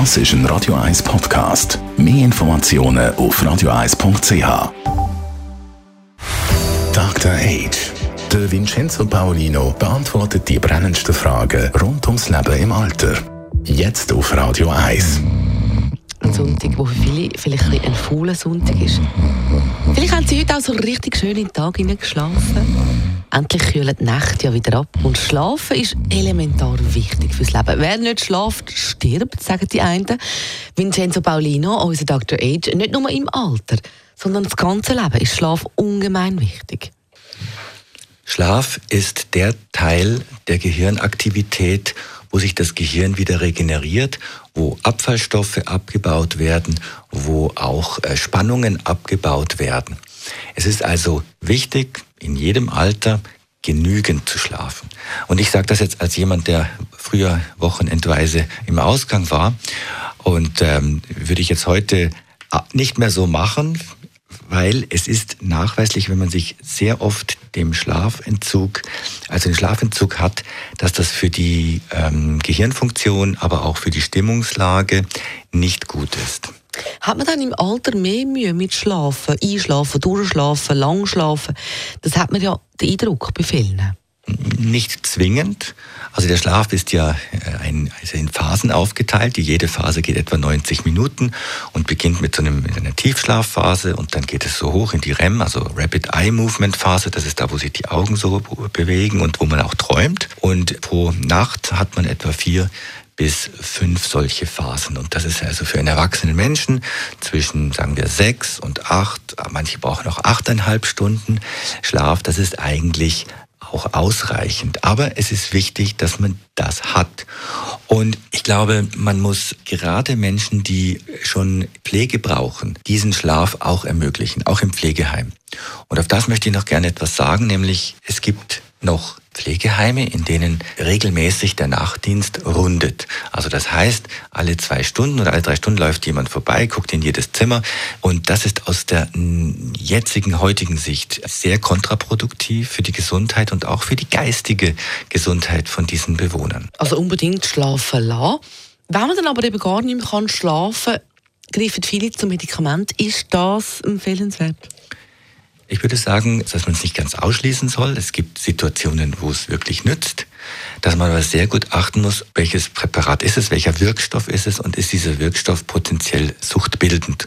Das ist ein Radio 1 Podcast. Mehr Informationen auf radio1.ch. Dr. Age. Der Vincenzo Paolino beantwortet die brennendsten Fragen rund ums Leben im Alter. Jetzt auf Radio 1. Ein Sonntag, der für viele vielleicht ein, ein fauler Sonntag ist. Vielleicht haben sie heute auch so richtig schön in den Tag geschlafen. Endlich kühlen die Nächte ja wieder ab. Und Schlafen ist elementar wichtig fürs Leben. Wer nicht schlaft, stirbt, sagen die einen. Vincenzo Paulino, unser Dr. Age, nicht nur im Alter, sondern das ganze Leben ist Schlaf ungemein wichtig. Schlaf ist der Teil der Gehirnaktivität, wo sich das Gehirn wieder regeneriert, wo Abfallstoffe abgebaut werden, wo auch äh, Spannungen abgebaut werden. Es ist also wichtig, in jedem Alter genügend zu schlafen. Und ich sage das jetzt als jemand, der früher wochenendweise im Ausgang war. Und ähm, würde ich jetzt heute äh, nicht mehr so machen, weil es ist nachweislich, wenn man sich sehr oft dem Schlafentzug, also den Schlafentzug hat, dass das für die ähm, Gehirnfunktion, aber auch für die Stimmungslage nicht gut ist. Hat man dann im Alter mehr Mühe mit Schlafen, Einschlafen, Durchschlafen, Langschlafen? Das hat man ja den Eindruck bei vielen. Nicht zwingend. Also der Schlaf ist ja äh, ein, also in Phasen aufgeteilt. Jede Phase geht etwa 90 Minuten und beginnt mit so einem, mit einer Tiefschlafphase und dann geht es so hoch in die REM, also Rapid Eye Movement Phase. Das ist da, wo sich die Augen so bewegen und wo man auch träumt. Und pro Nacht hat man etwa vier bis fünf solche Phasen. Und das ist also für einen erwachsenen Menschen zwischen, sagen wir, sechs und acht, manche brauchen auch achteinhalb Stunden Schlaf. Das ist eigentlich auch ausreichend. Aber es ist wichtig, dass man das hat. Und ich glaube, man muss gerade Menschen, die schon Pflege brauchen, diesen Schlaf auch ermöglichen, auch im Pflegeheim. Und auf das möchte ich noch gerne etwas sagen, nämlich es gibt noch Pflegeheime, in denen regelmäßig der Nachtdienst rundet. Also das heißt, alle zwei Stunden oder alle drei Stunden läuft jemand vorbei, guckt in jedes Zimmer. Und das ist aus der jetzigen, heutigen Sicht sehr kontraproduktiv für die Gesundheit und auch für die geistige Gesundheit von diesen Bewohnern. Also unbedingt schlafen lassen. Wenn man dann aber eben gar nicht mehr schlafen kann, greifen viele zum Medikament. Ist das empfehlenswert? Ich würde sagen, dass man es nicht ganz ausschließen soll. Es gibt Situationen, wo es wirklich nützt, dass man aber sehr gut achten muss, welches Präparat ist es, welcher Wirkstoff ist es und ist dieser Wirkstoff potenziell suchtbildend.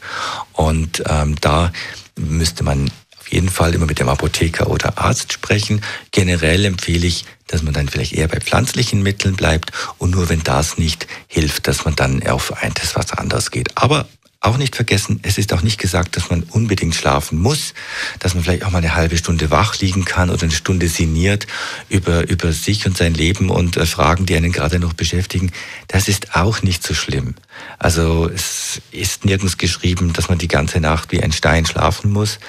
Und ähm, da müsste man auf jeden Fall immer mit dem Apotheker oder Arzt sprechen. Generell empfehle ich, dass man dann vielleicht eher bei pflanzlichen Mitteln bleibt und nur wenn das nicht hilft, dass man dann auf etwas was anderes geht. Aber auch nicht vergessen, es ist auch nicht gesagt, dass man unbedingt schlafen muss, dass man vielleicht auch mal eine halbe Stunde wach liegen kann oder eine Stunde sinniert über, über sich und sein Leben und äh, Fragen, die einen gerade noch beschäftigen. Das ist auch nicht so schlimm. Also es ist nirgends geschrieben, dass man die ganze Nacht wie ein Stein schlafen muss.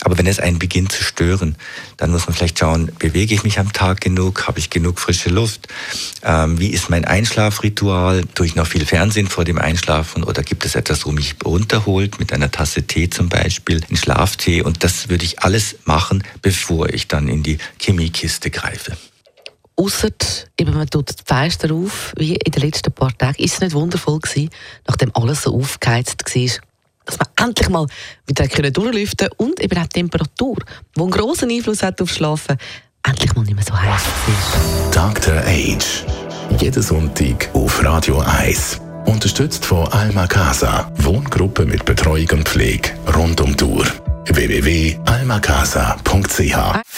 Aber wenn es einen beginnt zu stören, dann muss man vielleicht schauen, bewege ich mich am Tag genug, habe ich genug frische Luft, ähm, wie ist mein Einschlafritual, tue ich noch viel Fernsehen vor dem Einschlafen oder gibt es etwas, wo mich runterholt, mit einer Tasse Tee zum Beispiel, einen Schlaftee. Und das würde ich alles machen, bevor ich dann in die Chemiekiste greife. Ausser eben, man tut die Fenster auf, wie in den letzten paar Tagen. Ist es nicht wundervoll gewesen, nachdem alles so aufgeheizt war, dass man endlich mal wieder durchlüften und eben auch die Temperatur, die einen grossen Einfluss hat auf Schlafen, endlich mal nicht mehr so heiß ist. Dr. Age. Jeden Sonntag auf Radio 1. Unterstützt von Alma Casa. Wohngruppe mit Betreuung und Pflege rund um Tour. www.almacasa.ch